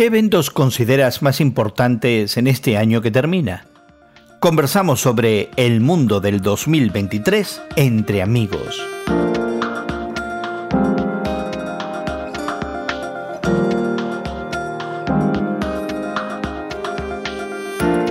¿Qué eventos consideras más importantes en este año que termina? Conversamos sobre el mundo del 2023 entre amigos.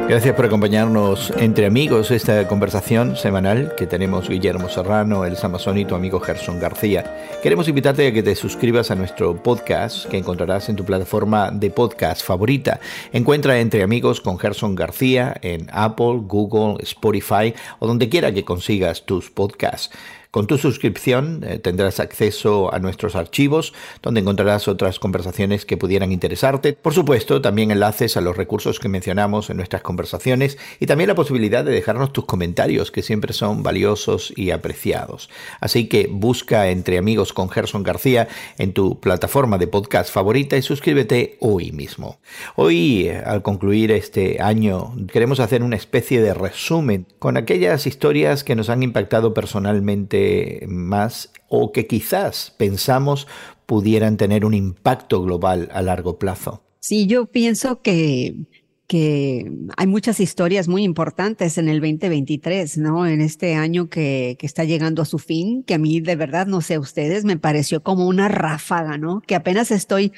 Gracias por acompañarnos entre amigos esta conversación semanal que tenemos Guillermo Serrano, el Samazón y tu amigo Gerson García. Queremos invitarte a que te suscribas a nuestro podcast que encontrarás en tu plataforma de podcast favorita. Encuentra Entre Amigos con Gerson García en Apple, Google, Spotify o donde quiera que consigas tus podcasts. Con tu suscripción eh, tendrás acceso a nuestros archivos, donde encontrarás otras conversaciones que pudieran interesarte. Por supuesto, también enlaces a los recursos que mencionamos en nuestras conversaciones y también la posibilidad de dejarnos tus comentarios, que siempre son valiosos y apreciados. Así que busca entre amigos con Gerson García en tu plataforma de podcast favorita y suscríbete hoy mismo. Hoy, eh, al concluir este año, queremos hacer una especie de resumen con aquellas historias que nos han impactado personalmente más o que quizás pensamos pudieran tener un impacto global a largo plazo. Sí, yo pienso que, que hay muchas historias muy importantes en el 2023, ¿no? En este año que, que está llegando a su fin, que a mí de verdad, no sé, ustedes me pareció como una ráfaga, ¿no? Que apenas estoy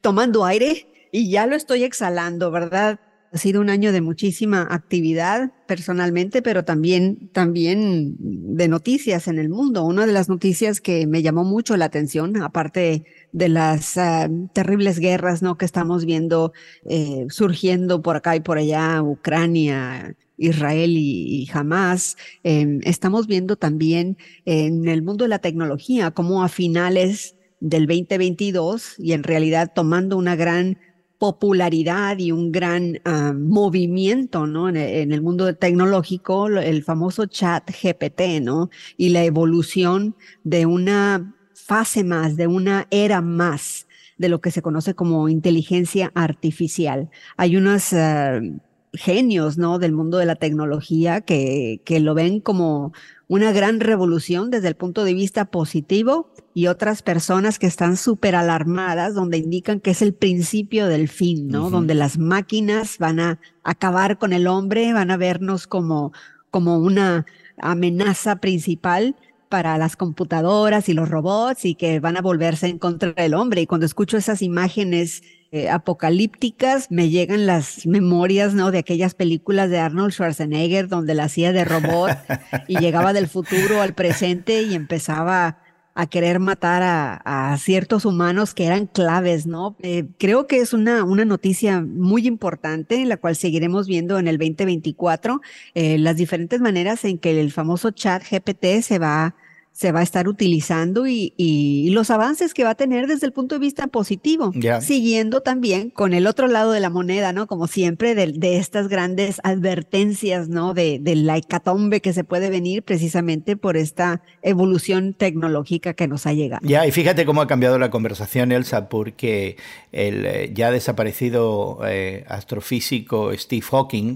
tomando aire y ya lo estoy exhalando, ¿verdad? Ha sido un año de muchísima actividad personalmente, pero también, también de noticias en el mundo. Una de las noticias que me llamó mucho la atención, aparte de las ah, terribles guerras ¿no? que estamos viendo eh, surgiendo por acá y por allá, Ucrania, Israel y, Hamas, em, estamos viendo también en el mundo de la tecnología cómo a finales del 2022 y en realidad tomando una gran popularidad y un gran ah, movimiento, ¿no? En, el mundo tecnológico, el famoso chat GPT, ¿no? Y la evolución de una fase más, de una era más de lo que se conoce como inteligencia artificial. Hay unos ah, genios, ¿no? Del mundo de la tecnología que, que lo ven como una gran revolución desde el punto de vista positivo y otras personas que están súper alarmadas, donde indican que es el principio del fin, ¿no? Donde las máquinas van a acabar con el hombre, van a vernos como, como una amenaza principal para las computadoras y los robots y que van a volverse en contra del hombre. Y cuando escucho esas imágenes eh, apocalípticas, me llegan las memorias, ¿no? De aquellas películas de Arnold Schwarzenegger donde la hacía de robot y llegaba del futuro al presente y empezaba a querer matar a, ciertos humanos que eran claves, ¿no? Eh, creo que es una, una noticia muy importante, la cual seguiremos viendo en el 2024, eh, las diferentes maneras en que el famoso chat GPT se va se va a estar utilizando y, y, los avances que va a tener desde el punto de vista positivo, siguiendo también con el otro lado de la moneda, ¿no? Como siempre, de, de estas grandes advertencias, ¿no? De, de, la hecatombe que se puede venir precisamente por esta evolución tecnológica que nos ha llegado. Ya, y fíjate cómo ha cambiado la conversación, Elsa, porque el eh, ya desaparecido eh, astrofísico Steve Hawking,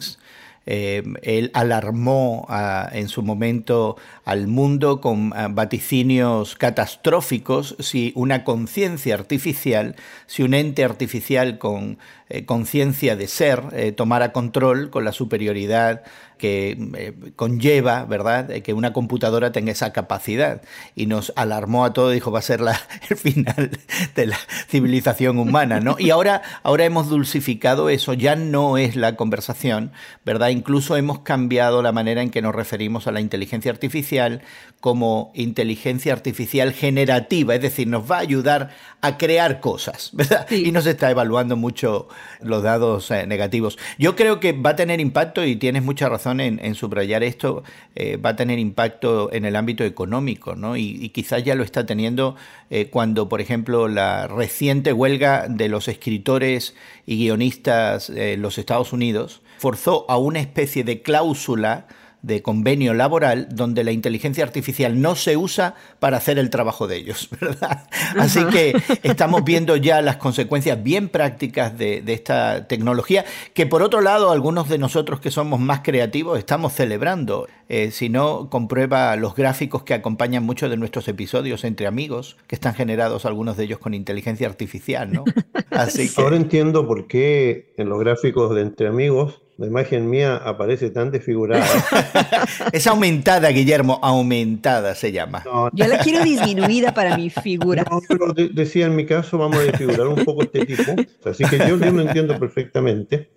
eh, él alarmó ah, en su momento al mundo con ah, vaticinios catastróficos. Si una conciencia artificial, si un ente artificial con eh, conciencia de ser eh, tomara control con la superioridad que eh, conlleva, ¿verdad?, que una computadora tenga esa capacidad. Y nos alarmó a todos, dijo, va a ser la, el final de la civilización humana, ¿no? Y ahora, ahora hemos dulcificado eso, ya no es la conversación, ¿verdad? Incluso hemos cambiado la manera en que nos referimos a la inteligencia artificial como inteligencia artificial generativa, es decir, nos va a ayudar a crear cosas, ¿verdad? Y nos está evaluando mucho los dados eh, negativos. Yo creo que va a tener impacto, y tienes mucha razón en, subrayar esto, eh, va a tener impacto en el ámbito económico, ¿no? Y, quizás ya lo está teniendo eh, cuando, por ejemplo, la reciente huelga de los escritores y guionistas en los Estados Unidos forzó a una especie de cláusula de convenio laboral donde la inteligencia artificial no se usa para hacer el trabajo de ellos, ¿verdad? Así que estamos viendo ya las consecuencias bien prácticas de, esta tecnología, que por otro lado algunos de nosotros que somos más creativos estamos celebrando. Eh, si no, comprueba los gráficos que acompañan muchos de nuestros episodios entre amigos, que están generados algunos de ellos con inteligencia artificial, ¿no? Así que... Ahora entiendo por qué en los gráficos de entre amigos la imagen mía aparece tan desfigurada. es aumentada, Guillermo, aumentada se llama. Yo la quiero disminuida para mi figura. No, pero decía en mi caso, vamos a desfigurar un poco este tipo. Así que yo, yo lo entiendo perfectamente.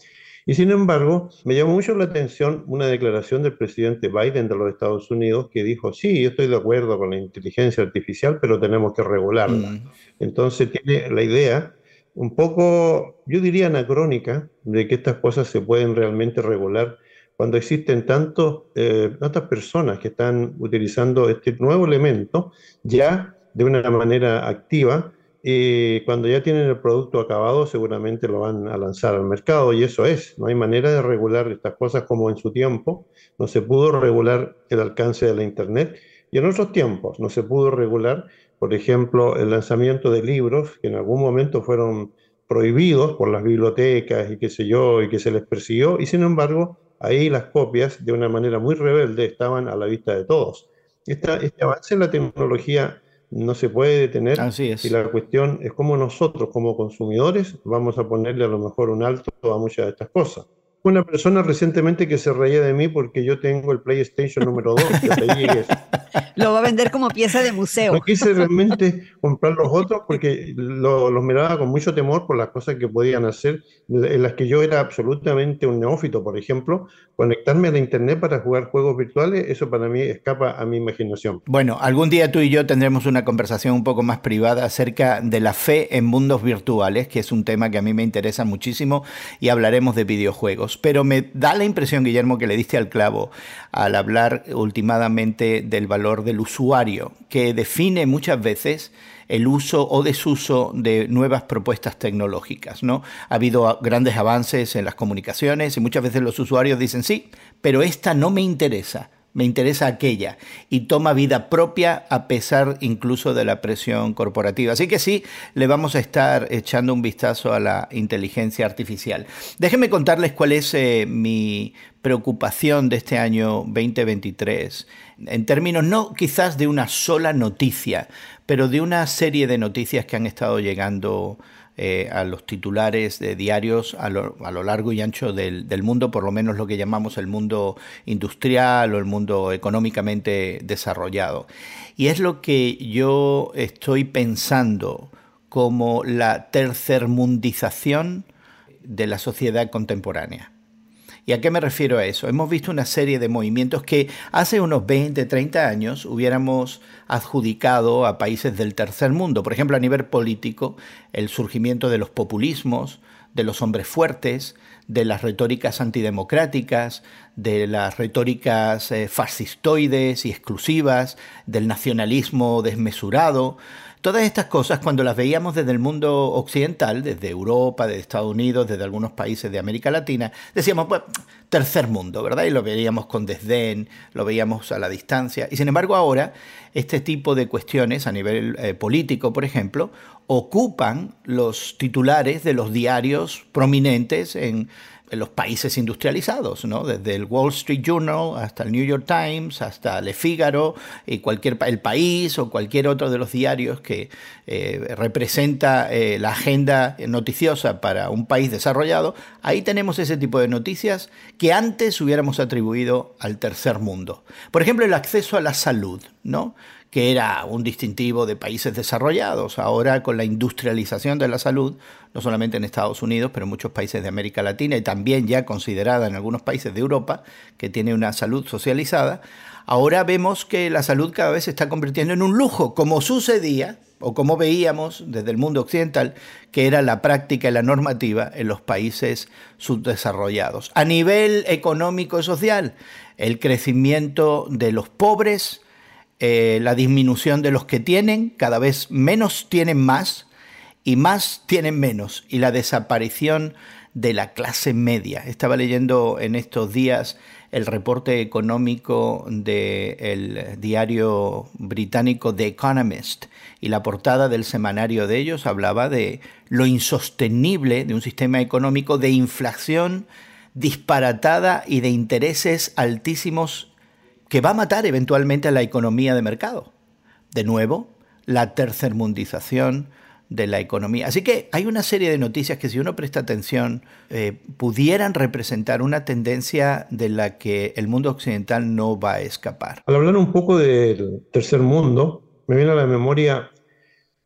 Y sin embargo, me llamó mucho la atención una declaración del presidente Biden de los Estados Unidos que dijo, sí, yo estoy de acuerdo con la inteligencia artificial, pero tenemos que regularla. Mm. Entonces tiene la idea un poco, yo diría anacrónica, de que estas cosas se pueden realmente regular cuando existen tantos, eh, tantas personas que están utilizando este nuevo elemento ya de una manera activa y cuando ya tienen el producto acabado seguramente lo van a lanzar al mercado y eso es, no hay manera de regular estas cosas como en su tiempo, no se pudo regular el alcance de la Internet y en otros tiempos no se pudo regular por ejemplo, el lanzamiento de libros que en algún momento fueron prohibidos por las bibliotecas y qué sé yo, y que se les persiguió, y sin embargo, ahí las copias, de una manera muy rebelde, estaban a la vista de todos. Esta, este avance en la tecnología no se puede detener. Así es. Y la cuestión es cómo nosotros, como consumidores, vamos a ponerle a lo mejor un alto a muchas de estas cosas una persona recientemente que se reía de mí porque yo tengo el PlayStation número 2. Lo va a vender como pieza de museo. No quise realmente comprar los otros porque los miraba con mucho temor por las cosas que podían hacer, en las que yo era absolutamente un neófito, por ejemplo. Conectarme a la Internet para jugar juegos virtuales, eso para mí escapa a mi imaginación. Bueno, algún día tú y yo tendremos una conversación un poco más privada acerca de la fe en mundos virtuales, que es un tema que a mí me interesa muchísimo, y hablaremos de videojuegos pero me da la impresión, Guillermo, que le diste al clavo al hablar últimamente del valor del usuario, que define muchas veces el uso o desuso de nuevas propuestas tecnológicas. ¿no? Ha habido grandes avances en las comunicaciones y muchas veces los usuarios dicen, sí, pero esta no me interesa me interesa aquella, y toma vida propia a pesar incluso de la presión corporativa. Así que sí, le vamos a estar echando un vistazo a la inteligencia artificial. Déjenme contarles cuál es eh, mi preocupación de este año 2023, en términos no quizás de una sola noticia, pero de una serie de noticias que han estado llegando eh, a los titulares de diarios a lo, largo y ancho del, mundo, por lo menos lo que llamamos el mundo industrial o el mundo económicamente desarrollado. Y es lo que yo estoy pensando como la tercermundización de la sociedad contemporánea. ¿Y a qué me refiero a eso? Hemos visto una serie de movimientos que hace unos 20, 30 años hubiéramos adjudicado a países del tercer mundo. Por ejemplo, a nivel político, el surgimiento de los populismos, de los hombres fuertes, de las retóricas antidemocráticas, de las retóricas eh, fascistoides y exclusivas, del nacionalismo desmesurado. Todas estas cosas, cuando las veíamos desde el mundo occidental, desde Europa, desde Estados Unidos, desde algunos países de América Latina, decíamos, pues, tercer mundo, ¿verdad? Y lo veíamos con desdén, lo veíamos a la distancia. Y sin embargo ahora, este tipo de cuestiones a nivel eh, político, por ejemplo, ocupan los titulares de los diarios prominentes en en los países industrializados, ¿no? desde el Wall Street Journal hasta el New York Times, hasta Le Figaro y cualquier el país o cualquier otro de los diarios que eh, representa eh, la agenda noticiosa para un país desarrollado, ahí tenemos ese tipo de noticias que antes hubiéramos atribuido al tercer mundo. Por ejemplo, el acceso a la salud, ¿no? Que era un distintivo de países desarrollados. Ahora con la industrialización de la salud, no solamente en Estados Unidos, pero en muchos países de América Latina y también ya considerada en algunos países de Europa, que tiene una salud socializada, ahora vemos que la salud cada vez se está convirtiendo en un lujo, como sucedía o como veíamos desde el mundo occidental, que era la práctica y la normativa en los países subdesarrollados. A nivel económico y social, el crecimiento de los pobres, eh, la disminución de los que tienen, cada vez menos tienen más, y más tienen menos, y la desaparición de la clase media. Estaba leyendo en estos días el reporte económico del diario británico The Economist y la portada del semanario de ellos hablaba de lo insostenible de un sistema económico de inflación disparatada y de intereses altísimos que va a matar eventualmente a la economía de mercado. De nuevo, la tercermundización, de la economía. Así que hay una serie de noticias que si uno presta atención eh, pudieran representar una tendencia de la que el mundo occidental no va a escapar. Al hablar un poco del tercer mundo, me viene a la memoria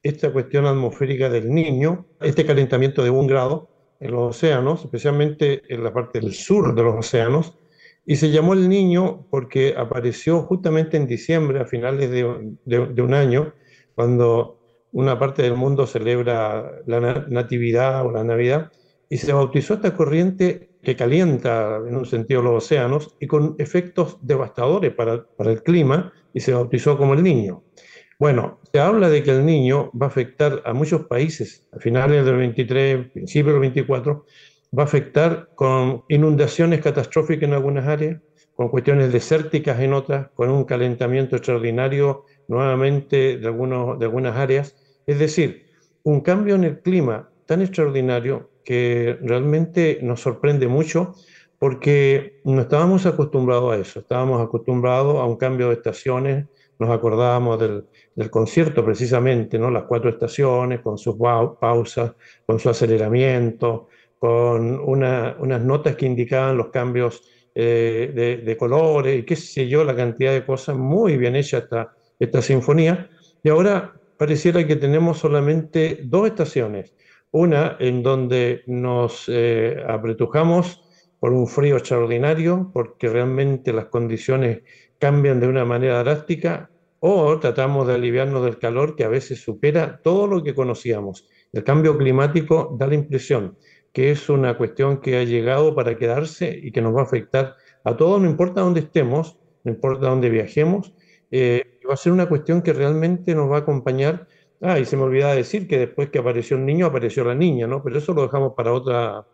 esta cuestión atmosférica del niño, este calentamiento de un grado en los océanos, especialmente en la parte del sur de los océanos, y se llamó el niño porque apareció justamente en diciembre, a finales de, un año, cuando una parte del mundo celebra la natividad o la Navidad, y se bautizó esta corriente que calienta en un sentido los océanos y con efectos devastadores para, para el clima, y se bautizó como el niño. Bueno, se habla de que el niño va a afectar a muchos países a finales del 23, principios del 24, va a afectar con inundaciones catastróficas en algunas áreas, con cuestiones desérticas en otras, con un calentamiento extraordinario nuevamente de, algunos, de algunas áreas. Es decir, un cambio en el clima tan extraordinario que realmente nos sorprende mucho porque no estábamos acostumbrados a eso, estábamos acostumbrados a un cambio de estaciones, nos acordábamos del, concierto precisamente, ¿no? las cuatro estaciones con sus pausas, con su aceleramiento, con unas notas que indicaban los cambios eh, de, de, colores y qué sé yo, la cantidad de cosas, muy bien hecha esta, esta sinfonía. Y ahora pareciera que tenemos solamente dos estaciones. Una en donde nos eh, apretujamos por un frío extraordinario, porque realmente las condiciones cambian de una manera drástica, o tratamos de aliviarnos del calor que a veces supera todo lo que conocíamos. El cambio climático da la impresión que es una cuestión que ha llegado para quedarse y que nos va a afectar a todos, no importa dónde estemos, no importa dónde viajemos, eh, va a ser una cuestión que realmente nos va a acompañar. Ah, y se me olvidaba decir que después que apareció el niño, apareció la niña, ¿no? Pero eso lo dejamos para otra,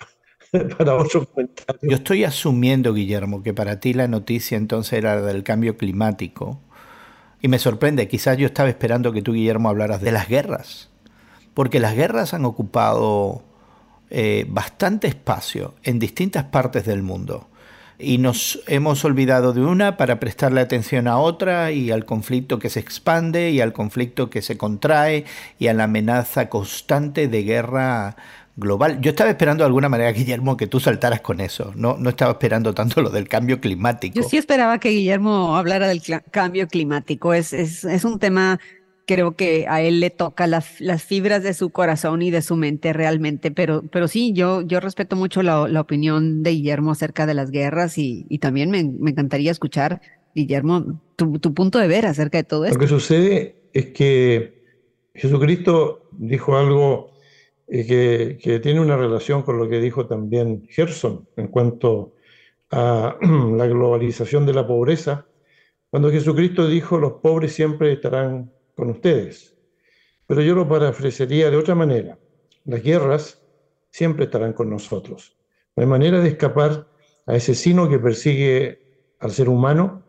para otro comentario. Yo estoy asumiendo, Guillermo, que para ti la noticia entonces era del cambio climático. Y me sorprende, quizás yo estaba esperando que tú, Guillermo, hablaras de las guerras. Porque las guerras han ocupado eh, bastante espacio en distintas partes del mundo y nos hemos olvidado de una para prestarle atención a otra y al conflicto que se expande y al conflicto que se contrae y a la amenaza constante de guerra global. Yo estaba esperando de alguna manera, Guillermo, que tú saltaras con eso. No, no estaba esperando tanto lo del cambio climático. Yo sí esperaba que Guillermo hablara del cambio climático. Es, es, es un tema creo que a él le toca las, las fibras de su corazón y de su mente realmente, pero, pero sí, yo, yo respeto mucho la, opinión de Guillermo acerca de las guerras y, también me, encantaría escuchar, Guillermo, tu, punto de ver acerca de todo esto. Lo que sucede es que Jesucristo dijo algo eh, que, que, tiene una relación con lo que dijo también Gerson en cuanto a la globalización de la pobreza. Cuando Jesucristo dijo, los pobres siempre estarán con ustedes. Pero yo lo parafrasearía de otra manera. Las guerras siempre estarán con nosotros. No hay manera de escapar a ese sino que persigue al ser humano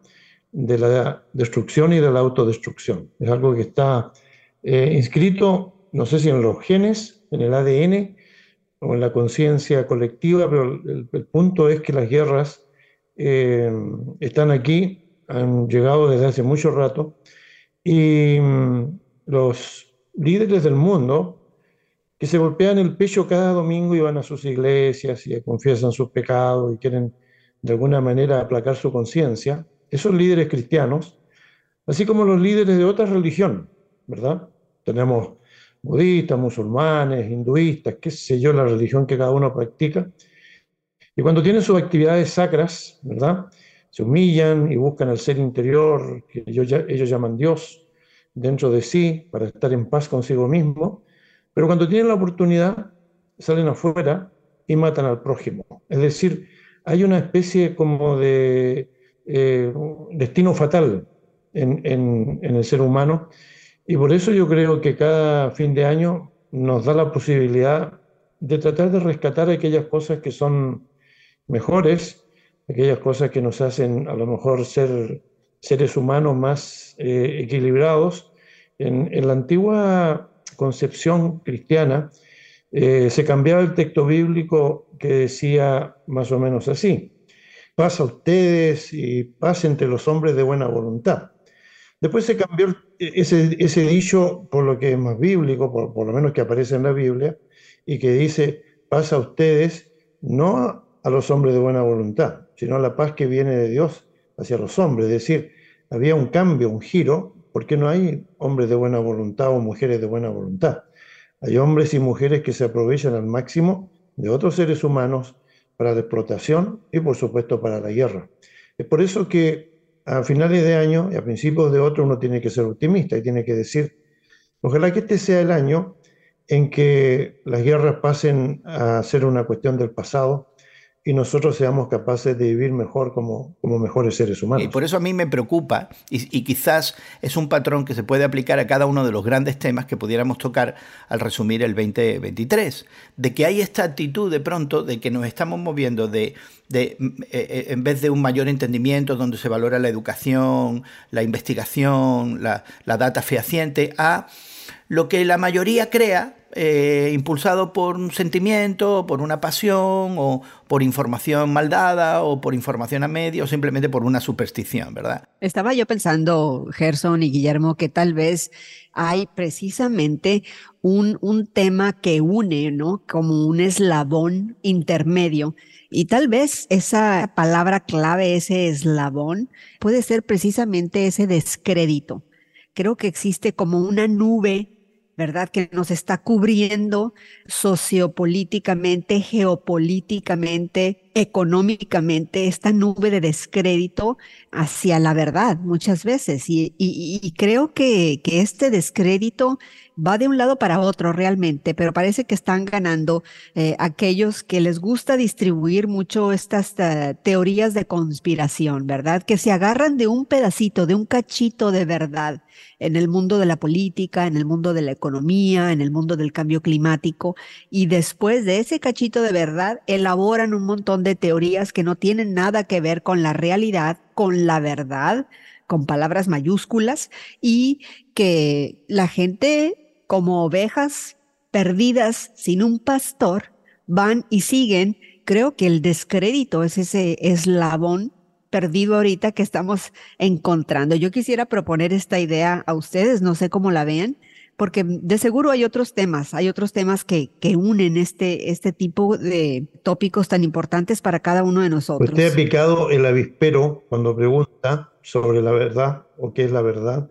de la destrucción y de la autodestrucción. Es algo que está eh, inscrito, no sé si en los genes, en el ADN o en la conciencia colectiva, pero el, punto es que las guerras eh, están aquí, han llegado desde hace mucho rato y mm, los líderes del mundo que se golpean el pecho cada domingo y van a sus iglesias y confiesan sus pecados y quieren de alguna manera aplacar su conciencia, esos líderes cristianos, así como los líderes de otra religión, ¿verdad? Tenemos budistas, musulmanes, hinduistas, qué sé yo, la religión que cada uno practica. Y cuando tienen sus actividades sacras, ¿verdad? Se humillan y buscan el ser interior que ellos, ellos llaman Dios dentro de sí para estar en paz consigo mismo, pero cuando tienen la oportunidad salen afuera y matan al prójimo. Es decir, hay una especie como de eh, destino fatal en, en, en, el ser humano y por eso yo creo que cada fin de año nos da la posibilidad de tratar de rescatar aquellas cosas que son mejores, aquellas cosas que nos hacen a lo mejor ser seres humanos más eh, equilibrados. En, la antigua concepción cristiana eh, se cambiaba el texto bíblico que decía más o menos así, paz a ustedes y paz entre los hombres de buena voluntad. Después se cambió ese, dicho por lo que es más bíblico, por, lo menos que aparece en la Biblia, y que dice, paz a ustedes, no a los hombres de buena voluntad, sino la paz que viene de Dios hacia los hombres. Es decir, había un cambio, un giro, porque no hay hombres de buena voluntad o mujeres de buena voluntad. Hay hombres y mujeres que se aprovechan al máximo de otros seres humanos para la explotación y por supuesto para la guerra. Es por eso que a finales de año y a principios de otro uno tiene que ser optimista y tiene que decir, ojalá que este sea el año en que las guerras pasen a ser una cuestión del pasado y nosotros seamos capaces de vivir mejor como, como mejores seres humanos. Y por eso a mí me preocupa, y, quizás es un patrón que se puede aplicar a cada uno de los grandes temas que pudiéramos tocar al resumir el 2023, de que hay esta actitud de pronto de que nos estamos moviendo de, de eh, eh, en vez de un mayor entendimiento donde se valora la educación, la investigación, la, la data fehaciente, a lo que la mayoría crea, eh, impulsado por un sentimiento, por una pasión, o por información mal dada, o por información a medio, o simplemente por una superstición, ¿verdad? Estaba yo pensando, Gerson y Guillermo, que tal vez hay precisamente un, un tema que une, ¿no? Como un eslabón intermedio. Y tal vez esa palabra clave, ese eslabón, puede ser precisamente ese descrédito. Creo que existe como una nube ¿verdad? Que nos está cubriendo sociopolíticamente, geopolíticamente, económicamente, esta nube de descrédito hacia la verdad muchas veces. Y, creo que, este descrédito va de un lado para otro realmente, pero parece que están ganando eh, aquellos que les gusta distribuir mucho estas uh, teorías de conspiración, ¿verdad? Que se agarran de un pedacito, de un cachito de verdad en el mundo de la política, en el mundo de la economía, en el mundo del cambio climático, y después de ese cachito de verdad elaboran un montón de teorías que no tienen nada que ver con la realidad, con la verdad, con palabras mayúsculas, y que la gente como ovejas perdidas sin un pastor, van y siguen. Creo que el descrédito es ese eslabón perdido ahorita que estamos encontrando. Yo quisiera proponer esta idea a ustedes, no sé cómo la vean, porque de seguro hay otros temas, hay otros temas que, que unen este, este tipo de tópicos tan importantes para cada uno de nosotros. Usted ha picado el avispero cuando pregunta sobre la verdad o qué es la verdad,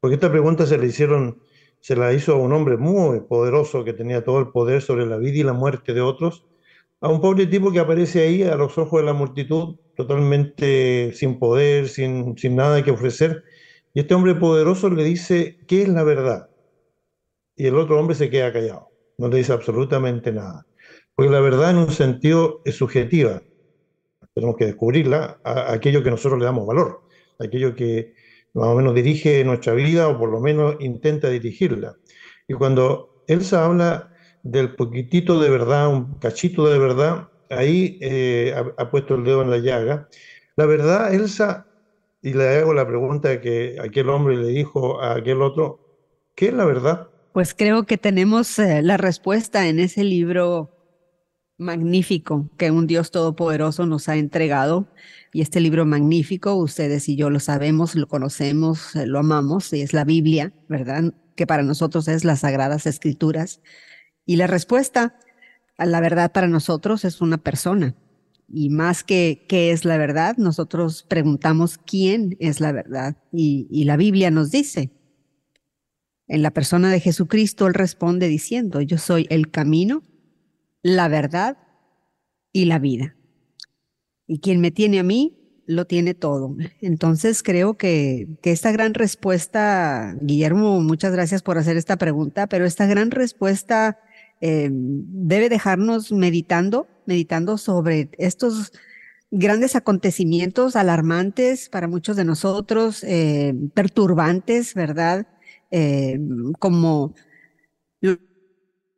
porque esta pregunta se le hicieron se la hizo a un hombre muy poderoso que tenía todo el poder sobre la vida y la muerte de otros, a un pobre tipo que aparece ahí a los ojos de la multitud, totalmente sin poder, sin, sin nada que ofrecer. Y este hombre poderoso le dice, ¿qué es la verdad? Y el otro hombre se queda callado, no le dice absolutamente nada. Porque la verdad en un sentido es subjetiva. Tenemos que descubrirla a aquello que nosotros le damos valor, aquello que, más o menos dirige nuestra vida o por lo menos intenta dirigirla. Y cuando Elsa habla del poquitito de verdad, un cachito de verdad, ahí eh, ha, puesto el dedo en la llaga. La verdad, Elsa, y le hago la pregunta que aquel hombre le dijo a aquel otro, ¿qué es la verdad? Pues creo que tenemos eh, la respuesta en ese libro magnífico que un Dios todopoderoso nos ha entregado y este libro magnífico, ustedes y yo lo sabemos, lo conocemos, eh, lo amamos, y es la Biblia, ¿verdad? Que para nosotros es las Sagradas Escrituras. Y la respuesta a la verdad para nosotros es una persona. Y más que qué es la verdad, nosotros preguntamos quién es la verdad. Y, y la Biblia nos dice, en la persona de Jesucristo, Él responde diciendo, yo soy el camino, la verdad y la vida y quien me tiene a mí, lo tiene todo. Entonces creo que, que, esta gran respuesta, Guillermo, muchas gracias por hacer esta pregunta, pero esta gran respuesta eh, debe dejarnos meditando, meditando sobre estos grandes acontecimientos alarmantes para muchos de nosotros, eh, perturbantes, ¿verdad? Eh, como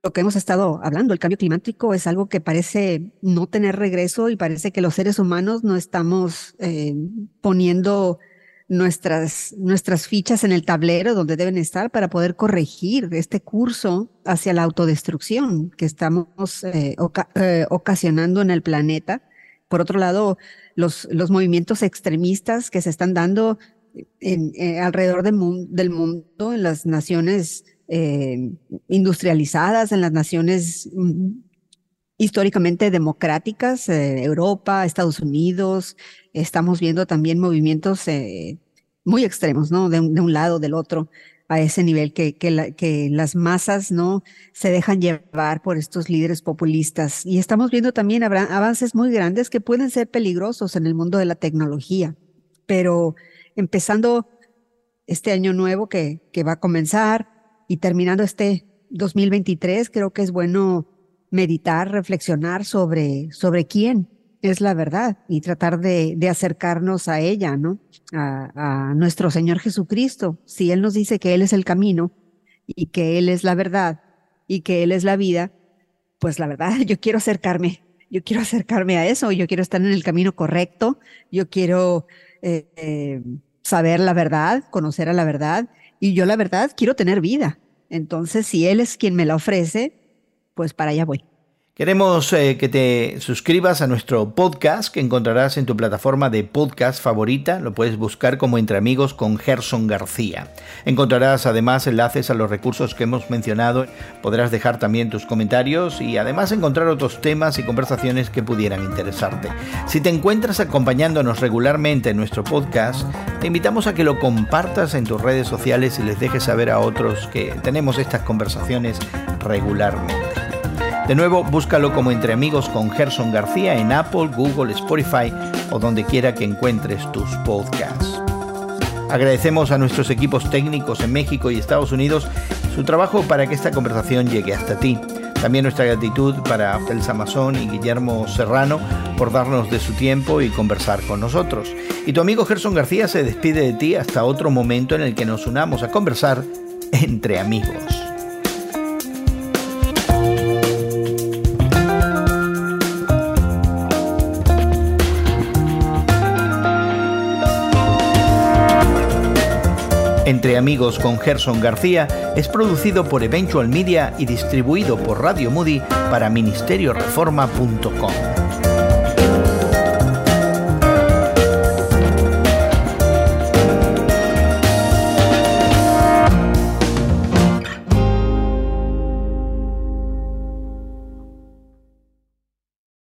lo que hemos estado hablando, el cambio climático es algo que parece no tener regreso y parece que los seres humanos no estamos eh, poniendo nuestras, nuestras fichas en el tablero donde deben estar para poder corregir este curso hacia la autodestrucción que estamos eh, ocasionando en el planeta. Por otro lado, los, los movimientos extremistas que se están dando en, alrededor del, del mundo, en las naciones eh, industrializadas, en las naciones mm, históricamente democráticas, eh, Europa, Estados Unidos, estamos viendo también movimientos eh, muy extremos, ¿no? De un, lado, del otro, a ese nivel que, que, que, las masas, ¿no? Se dejan llevar por estos líderes populistas. Y estamos viendo también avances muy grandes que pueden ser peligrosos en el mundo de la tecnología. Pero empezando este año nuevo que, que va a comenzar, y terminando este 2023, creo que es bueno meditar, reflexionar sobre, sobre quién es la verdad y tratar de, de acercarnos a ella, ¿no? A, a, nuestro Señor Jesucristo. Si Él nos dice que Él es el camino y que Él es la verdad y que Él es la vida, pues la verdad, yo quiero acercarme, yo quiero acercarme a eso, yo quiero estar en el camino correcto, yo quiero eh, eh, saber la verdad, conocer a la verdad y yo la verdad quiero tener vida. Entonces, si Él es quien me la ofrece, pues para allá voy. Queremos eh, que te suscribas a nuestro podcast que encontrarás en tu plataforma de podcast favorita. Lo puedes buscar como Entre Amigos con Gerson García. Encontrarás además enlaces a los recursos que hemos mencionado. Podrás dejar también tus comentarios y además encontrar otros temas y conversaciones que pudieran interesarte. Si te encuentras acompañándonos regularmente en nuestro podcast, te invitamos a que lo compartas en tus redes sociales y les dejes saber a otros que tenemos estas conversaciones regularmente. De nuevo, búscalo como Entre Amigos con Gerson García en Apple, Google, Spotify o donde quiera que encuentres tus podcasts. Agradecemos a nuestros equipos técnicos en México y Estados Unidos su trabajo para que esta conversación llegue hasta ti. También nuestra gratitud para Elsa Mazón y Guillermo Serrano por darnos de su tiempo y conversar con nosotros. Y tu amigo Gerson García se despide de ti hasta otro momento en el que nos unamos a conversar entre amigos. Entre Amigos con Gerson García es producido por Eventual Media y distribuido por Radio Moody para ministerioreforma.com.